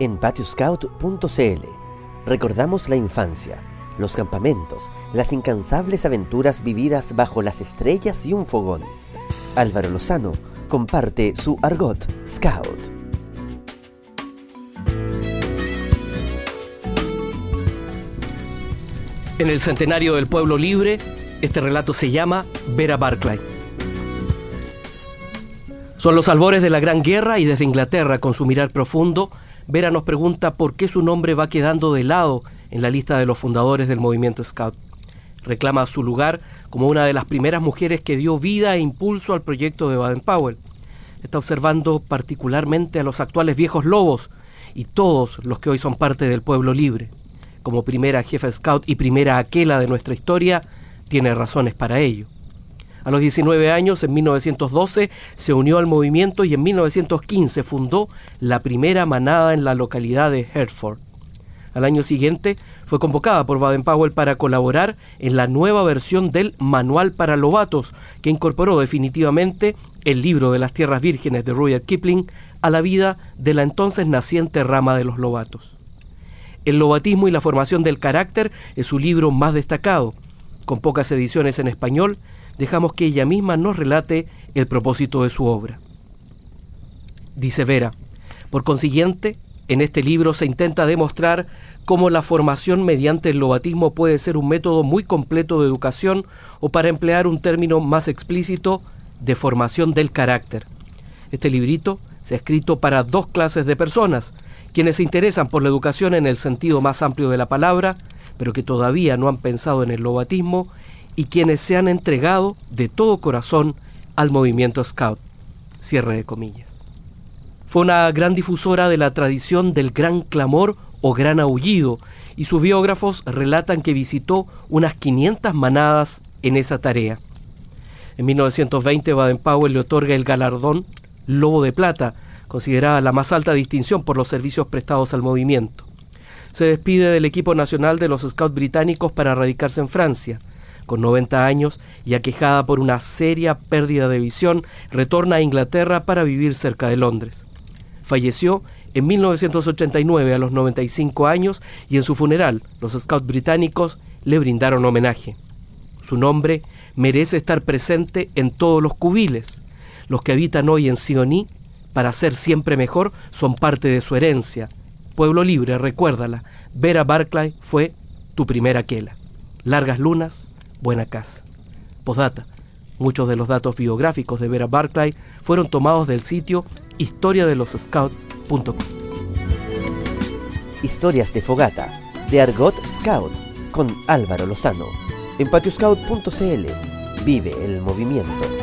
En patioscout.cl recordamos la infancia, los campamentos, las incansables aventuras vividas bajo las estrellas y un fogón. Álvaro Lozano comparte su argot scout. En el centenario del pueblo libre, este relato se llama Vera Barclay. Son los albores de la Gran Guerra y desde Inglaterra, con su mirar profundo, Vera nos pregunta por qué su nombre va quedando de lado en la lista de los fundadores del movimiento Scout. Reclama su lugar como una de las primeras mujeres que dio vida e impulso al proyecto de Baden-Powell. Está observando particularmente a los actuales viejos lobos y todos los que hoy son parte del pueblo libre. Como primera jefa Scout y primera aquela de nuestra historia, tiene razones para ello. A los 19 años, en 1912, se unió al movimiento y en 1915 fundó la primera manada en la localidad de Hertford. Al año siguiente fue convocada por Baden-Powell para colaborar en la nueva versión del Manual para Lobatos, que incorporó definitivamente el libro de las tierras vírgenes de Rudyard Kipling a la vida de la entonces naciente rama de los lobatos. El lobatismo y la formación del carácter es su libro más destacado. Con pocas ediciones en español, dejamos que ella misma nos relate el propósito de su obra. Dice Vera, por consiguiente, en este libro se intenta demostrar cómo la formación mediante el lobatismo puede ser un método muy completo de educación o para emplear un término más explícito, de formación del carácter. Este librito se ha escrito para dos clases de personas, quienes se interesan por la educación en el sentido más amplio de la palabra, pero que todavía no han pensado en el lobatismo y quienes se han entregado de todo corazón al movimiento Scout. Cierre de comillas. Fue una gran difusora de la tradición del gran clamor o gran aullido, y sus biógrafos relatan que visitó unas 500 manadas en esa tarea. En 1920 Baden-Powell le otorga el galardón Lobo de Plata, considerada la más alta distinción por los servicios prestados al movimiento. Se despide del equipo nacional de los Scouts británicos para radicarse en Francia. Con 90 años y aquejada por una seria pérdida de visión, retorna a Inglaterra para vivir cerca de Londres. Falleció en 1989 a los 95 años y en su funeral los Scouts británicos le brindaron homenaje. Su nombre merece estar presente en todos los cubiles. Los que habitan hoy en Sioní, para ser siempre mejor, son parte de su herencia. Pueblo libre, recuérdala, Vera Barclay fue tu primera quela. Largas lunas, buena casa. Postdata. Muchos de los datos biográficos de Vera Barclay fueron tomados del sitio historia de los scouts.com. Historias de Fogata, de Argot Scout, con Álvaro Lozano. En patioscout.cl vive el movimiento.